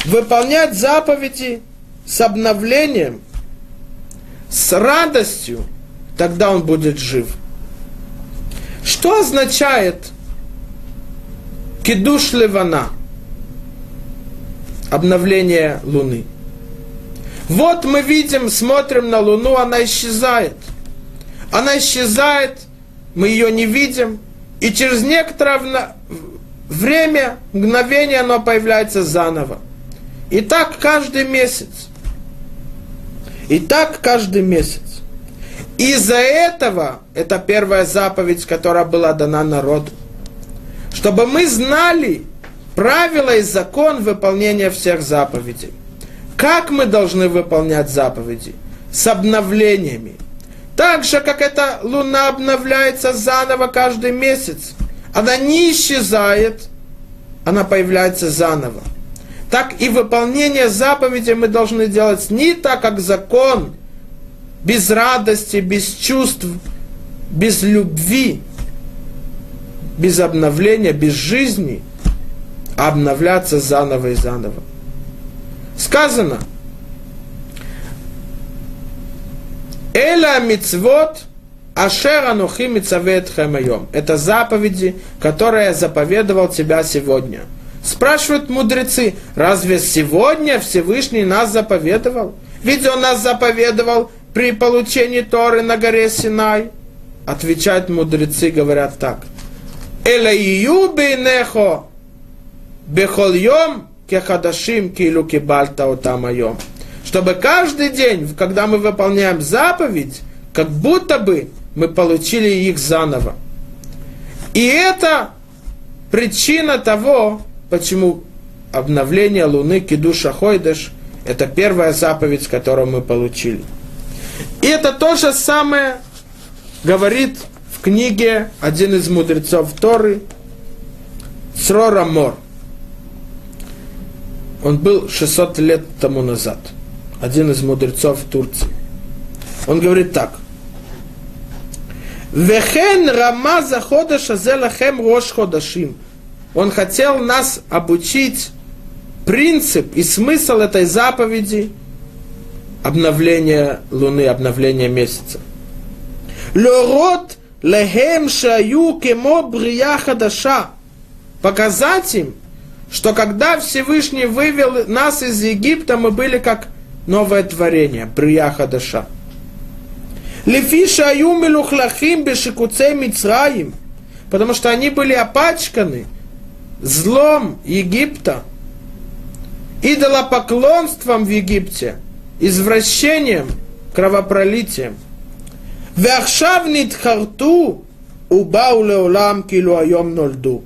выполнять заповеди с обновлением, с радостью, тогда он будет жив. Что означает кидуш левана? Обновление Луны. Вот мы видим, смотрим на Луну, она исчезает. Она исчезает, мы ее не видим, и через некоторое время, мгновение, оно появляется заново. И так каждый месяц. И так каждый месяц. Из-за этого, это первая заповедь, которая была дана народу, чтобы мы знали правила и закон выполнения всех заповедей. Как мы должны выполнять заповеди? С обновлениями – так же, как эта луна обновляется заново каждый месяц. Она не исчезает, она появляется заново. Так и выполнение заповедей мы должны делать не так, как закон, без радости, без чувств, без любви, без обновления, без жизни, а обновляться заново и заново. Сказано – Эля мицвот Ашер анухи мицавет хайом. Это заповеди, которые я заповедовал тебя сегодня. Спрашивают мудрецы, разве сегодня Всевышний нас заповедовал? Ведь он нас заповедовал при получении Торы на горе Синай. Отвечают мудрецы, говорят так. Элаию бейнехо бехол йом кехадашим килу кибальта отамайом. Чтобы каждый день, когда мы выполняем заповедь, как будто бы мы получили их заново. И это причина того, почему обновление Луны Кидуша Хойдеш – это первая заповедь, которую мы получили. И это то же самое говорит книге один из мудрецов Торы, Срора Мор. Он был 600 лет тому назад. Один из мудрецов Турции. Он говорит так – Вехен Рамаза Ходаша Зелахем Рош Ходашим. Он хотел нас обучить принцип и смысл этой заповеди обновления Луны, обновления месяца. Лорот лехем шаю кемо брия хадаша. Показать им, что когда Всевышний вывел нас из Египта, мы были как новое творение, брия хадаша. Лефи шаю мелухлахим бешикуцей Мицраим. Потому что они были опачканы злом Египта, идолопоклонством в Египте, извращением, кровопролитием. ועכשיו נתחרטו ובאו לעולם כאילו היום нольду.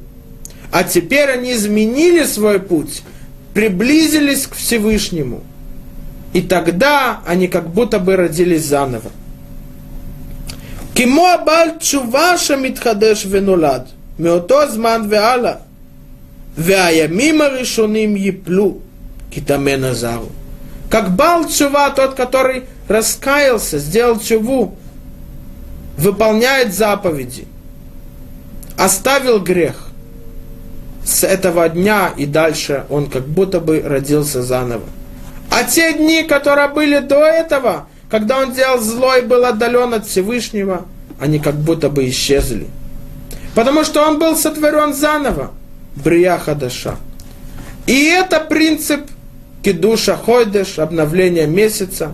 А теперь они изменили свой путь, приблизились к Всевышнему. И тогда они как будто бы родились заново. כמו הבעל תשובה שמתחדש ונולד, מאותו זמן והלאה. והימים הראשונים ייפלו, כי טמא נזרו. Как Бал Чува, тот, который раскаялся, сделал чуву, выполняет заповеди, оставил грех. С этого дня и дальше он как будто бы родился заново. А те дни, которые были до этого, когда он делал зло и был отдален от Всевышнего, они как будто бы исчезли. Потому что он был сотворен заново. Брия Хадаша. И это принцип кидуша хойдеш, обновления месяца.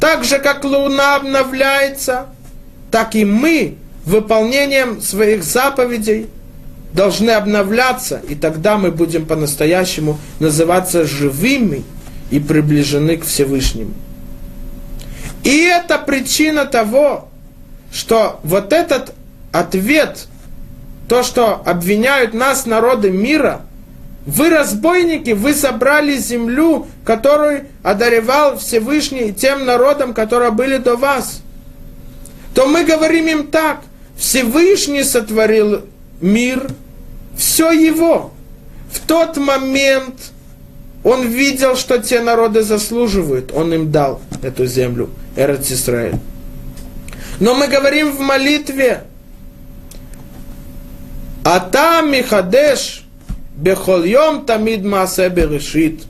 Так же, как луна обновляется, так и мы выполнением своих заповедей должны обновляться, и тогда мы будем по-настоящему называться живыми и приближены к Всевышнему. И это причина того, что вот этот ответ, то, что обвиняют нас, народы мира, вы разбойники, вы забрали землю, которую одаревал Всевышний тем народам, которые были до вас. То мы говорим им так, Всевышний сотворил мир, все его. В тот момент он видел, что те народы заслуживают, он им дал эту землю, Эрец Исраиль. Но мы говорим в молитве, Ата Михадеш Бехольем Тамид Маасе Берешит.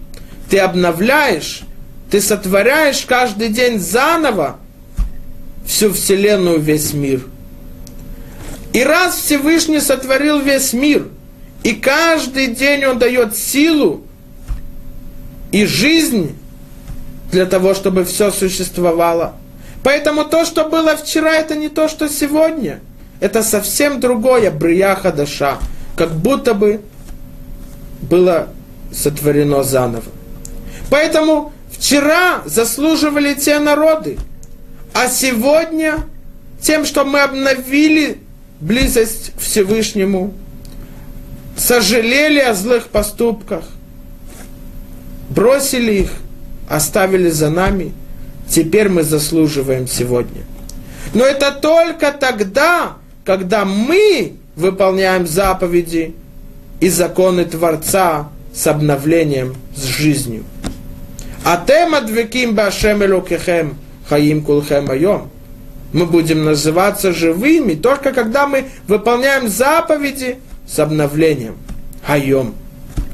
Ты обновляешь, ты сотворяешь каждый день заново всю Вселенную, весь мир. И раз Всевышний сотворил весь мир, и каждый день Он дает силу и жизнь для того, чтобы все существовало – Поэтому то, что было вчера, это не то, что сегодня. Это совсем другое, брия хадаша. Как будто бы было сотворено заново. Поэтому вчера заслуживали те народы, а сегодня тем, что мы обновили близость Всевышнему, сожалели о злых поступках, бросили их, оставили за нами – теперь мы заслуживаем сегодня. Но это только тогда, когда мы выполняем заповеди и законы Творца с обновлением, с жизнью. А тем адвеким башем элокехем хаим кулхем айом. Мы будем называться живыми только когда мы выполняем заповеди с обновлением. Хайом.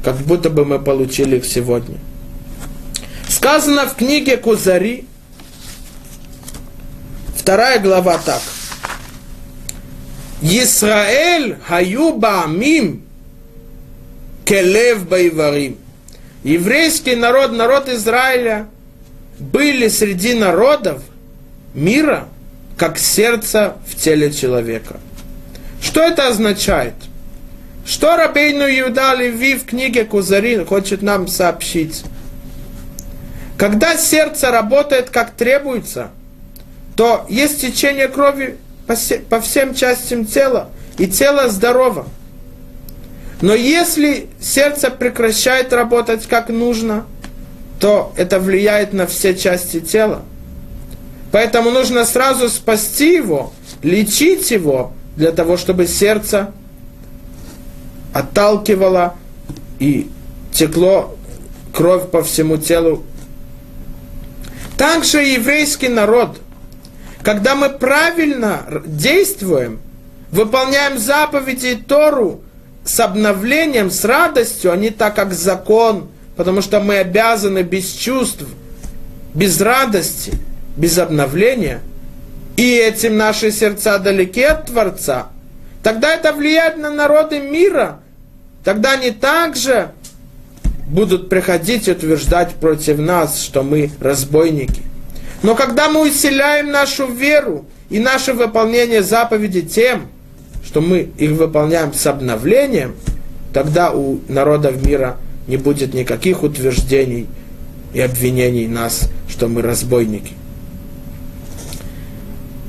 Как будто бы мы получили их сегодня. Сказано в книге Кузари, Вторая глава так. Исраэль хаюба амим келев байварим. Еврейский народ, народ Израиля, были среди народов мира, как сердце в теле человека. Что это означает? Что Рабейну Иуда Леви в книге Кузарин хочет нам сообщить? Когда сердце работает как требуется, то есть течение крови по всем частям тела, и тело здорово. Но если сердце прекращает работать как нужно, то это влияет на все части тела. Поэтому нужно сразу спасти его, лечить его, для того, чтобы сердце отталкивало и текло кровь по всему телу. Также еврейский народ, когда мы правильно действуем, выполняем заповеди Тору с обновлением, с радостью, а не так, как закон, потому что мы обязаны без чувств, без радости, без обновления, и этим наши сердца далеки от Творца, тогда это влияет на народы мира, тогда они также будут приходить и утверждать против нас, что мы разбойники. Но когда мы усиляем нашу веру и наше выполнение заповедей тем, что мы их выполняем с обновлением, тогда у народов мира не будет никаких утверждений и обвинений нас, что мы разбойники.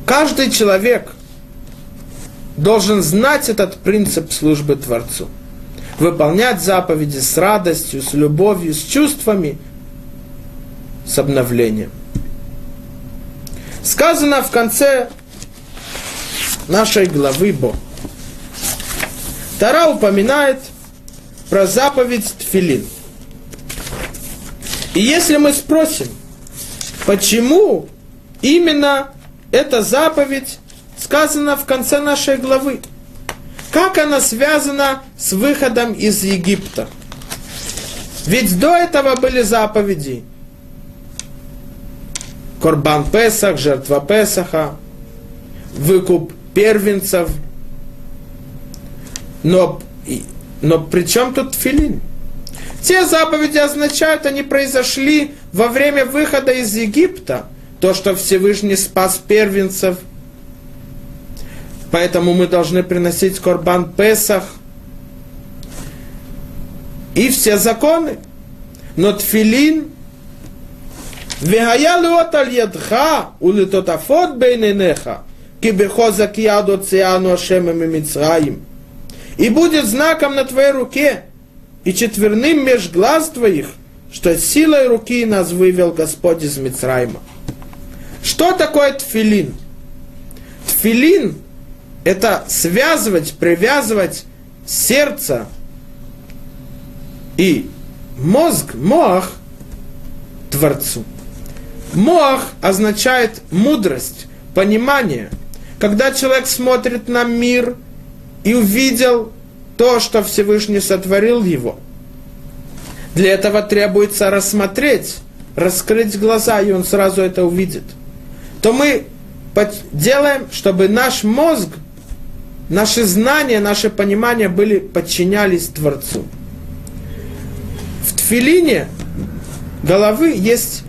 Каждый человек должен знать этот принцип службы Творцу. Выполнять заповеди с радостью, с любовью, с чувствами, с обновлением. Сказано в конце нашей главы Бо. Тара упоминает про заповедь Тфилин. И если мы спросим, почему именно эта заповедь сказана в конце нашей главы, как она связана с выходом из Египта? Ведь до этого были заповеди. Корбан Песах, жертва Песаха, выкуп первенцев. Но, но при чем тут филин? Те заповеди означают, они произошли во время выхода из Египта. То, что Всевышний спас первенцев – Поэтому мы должны приносить Корбан Песах и все законы. Но тфилин והיה לאות על ידך ולטוטפות בין עיניך כי בחוזק יד הוציאנו השם ממצרים. и будет знаком на твоей руке и четверным меж глаз твоих, что силой руки нас вывел Господь из Мицрайма. Что такое тфилин? Тфилин это связывать, привязывать сердце и мозг, мох Творцу. Мох означает мудрость, понимание. Когда человек смотрит на мир и увидел то, что Всевышний сотворил его, для этого требуется рассмотреть, раскрыть глаза, и он сразу это увидит. То мы делаем, чтобы наш мозг – Наши знания, наше понимание были, подчинялись Творцу. В тфилине головы есть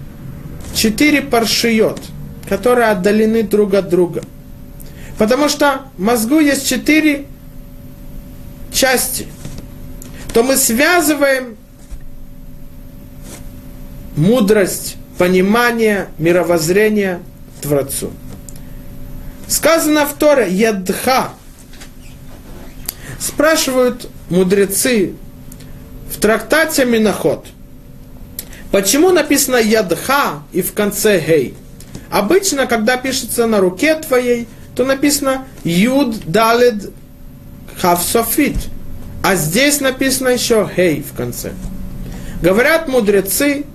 четыре паршиот, которые отдалены друг от друга. Потому что мозгу есть четыре части. То мы связываем мудрость, понимание, мировоззрение Творцу. Сказано в Торе «Ядха» Спрашивают мудрецы в трактате Миноход, почему написано Ядха и в конце Гей? Обычно, когда пишется на руке твоей, то написано Юд Далед Хавсофит. А здесь написано еще Гей в конце. Говорят мудрецы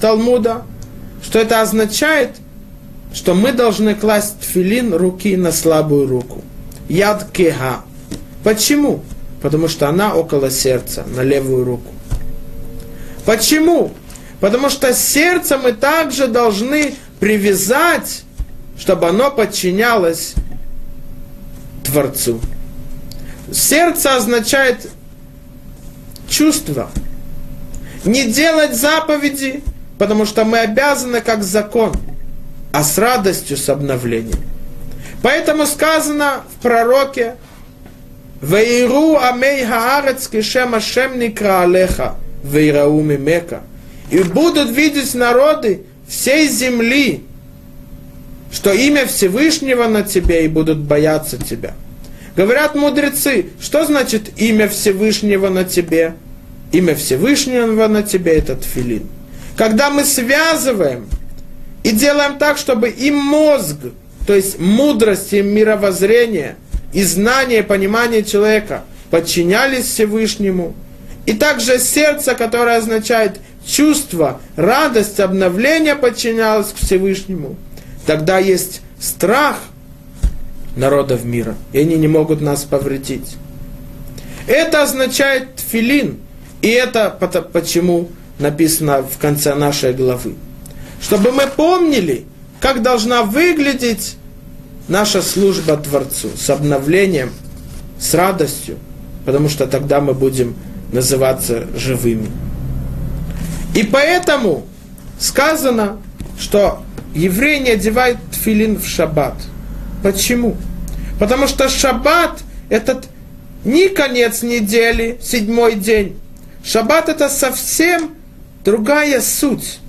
Талмуда, что это означает, что мы должны класть филин руки на слабую руку. Яд кеха. Почему? Потому что она около сердца, на левую руку. Почему? Потому что сердце мы также должны привязать чтобы оно подчинялось Творцу. Сердце означает чувство. Не делать заповеди, потому что мы обязаны как закон, а с радостью, с обновлением. Поэтому сказано в пророке, Вейру амей хаарец кишем ашем алеха, вейрау мимека. И будут видеть народы всей земли, что имя Всевышнего на тебе и будут бояться тебя. Говорят мудрецы, что значит имя Всевышнего на тебе? Имя Всевышнего на тебе это тфилин. Когда мы связываем и делаем так, чтобы и мозг, то есть мудрость и мировоззрение, и знание, и понимание человека подчинялись Всевышнему, и также сердце, которое означает чувство, радость, обновление подчинялось к Всевышнему, тогда есть страх – народов мира, и они не могут нас повредить. Это означает филин, и это почему написано в конце нашей главы. Чтобы мы помнили, как должна выглядеть наша служба Творцу с обновлением, с радостью, потому что тогда мы будем называться живыми. И поэтому сказано, что евреи не одевают филин в шаббат – Почему? Потому что шаббат – это не конец недели, седьмой день. Шаббат – это совсем другая суть,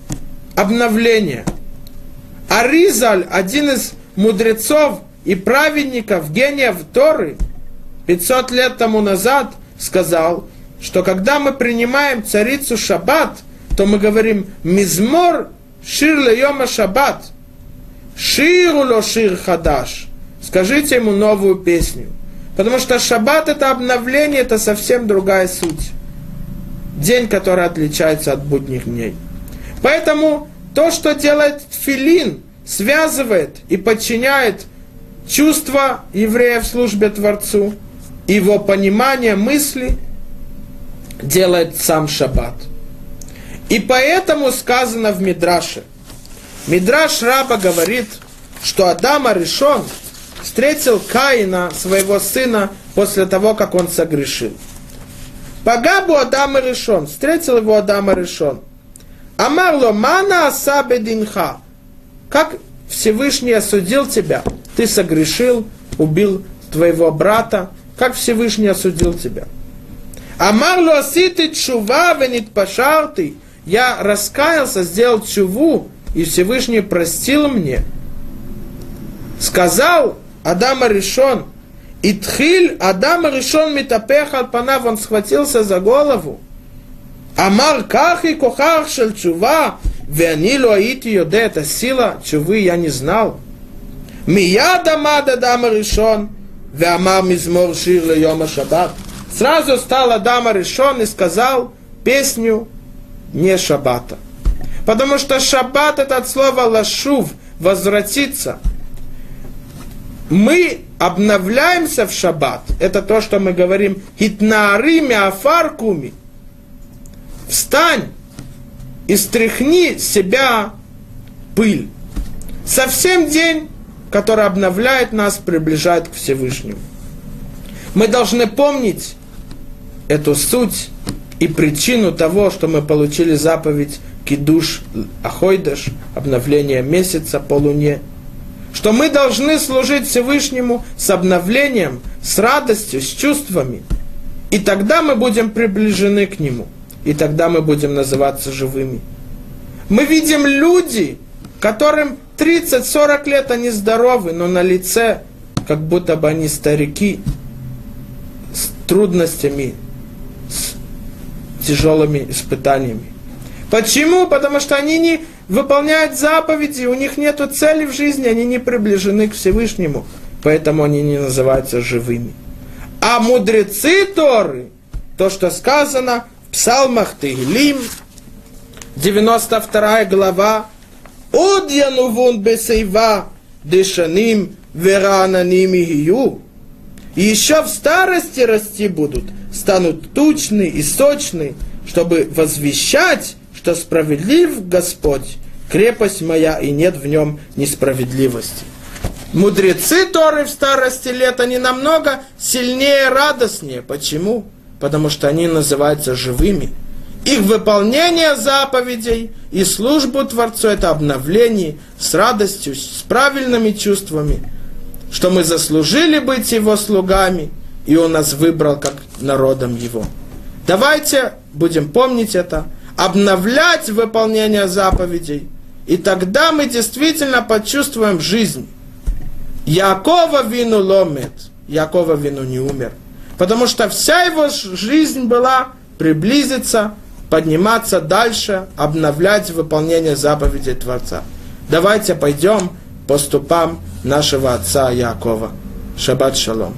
обновление. Аризаль, один из мудрецов и праведников, гениев Торы, 500 лет тому назад сказал, что когда мы принимаем царицу Шаббат, то мы говорим «Мизмор шир лейома Шаббат», «Ширу ло шир хадаш», Скажите ему новую песню. Потому что шаббат это обновление, это совсем другая суть. День, который отличается от будних дней. Поэтому то, что делает филин, связывает и подчиняет чувства еврея в службе Творцу, его понимание мысли, делает сам шаббат. И поэтому сказано в Мидраше. Мидраш Раба говорит, что Адама решен – встретил Каина, своего сына, после того, как он согрешил. Пагабу Адама решен, встретил его Адама решен. Амарло мана асабе динха. Как Всевышний осудил тебя? Ты согрешил, убил твоего брата. Как Всевышний осудил тебя? Амарло аситы чува венит пашарты. Я раскаялся, сделал чуву, и Всевышний простил мне. Сказал Адама решен. Итхиль Адама решен митапех алпанав, он схватился за голову. Амар кахи кохах шел чува, веанилу аити йоде, это сила чувы, я не знал. Мияд амад Адама решен, веамар мизмор шир лейома шаббат. Сразу стал Адама решен и сказал песню не шаббата. Потому что шаббат это от слова лашув, возвратиться – мы обновляемся в шаббат. Это то, что мы говорим хитнаарими афаркуми. Встань и стряхни с себя пыль. Совсем день, который обновляет нас, приближает к Всевышнему. Мы должны помнить эту суть и причину того, что мы получили заповедь Кидуш Ахойдаш, обновление месяца по луне – что мы должны служить Всевышнему с обновлением, с радостью, с чувствами. И тогда мы будем приближены к Нему. И тогда мы будем называться живыми. Мы видим люди, которым 30-40 лет они здоровы, но на лице как будто бы они старики с трудностями, с тяжелыми испытаниями. Почему? Потому что они не выполняют заповеди, у них нет цели в жизни, они не приближены к Всевышнему, поэтому они не называются живыми. А мудрецы Торы, то, что сказано в псалмах Тегелим, 92 глава, «Од янувун бесейва дышаним верананим ию». еще в старости расти будут, станут тучны и сочны, чтобы возвещать что справедлив Господь, крепость моя, и нет в нем несправедливости. Мудрецы Торы в старости лет, они намного сильнее и радостнее. Почему? Потому что они называются живыми. Их выполнение заповедей и службу Творцу – это обновление с радостью, с правильными чувствами, что мы заслужили быть Его слугами, и Он нас выбрал как народом Его. Давайте будем помнить это, обновлять выполнение заповедей, и тогда мы действительно почувствуем жизнь. Якова вину ломит, Якова вину не умер. Потому что вся его жизнь была приблизиться, подниматься дальше, обновлять выполнение заповедей Творца. Давайте пойдем по ступам нашего отца Якова. Шаббат шалом.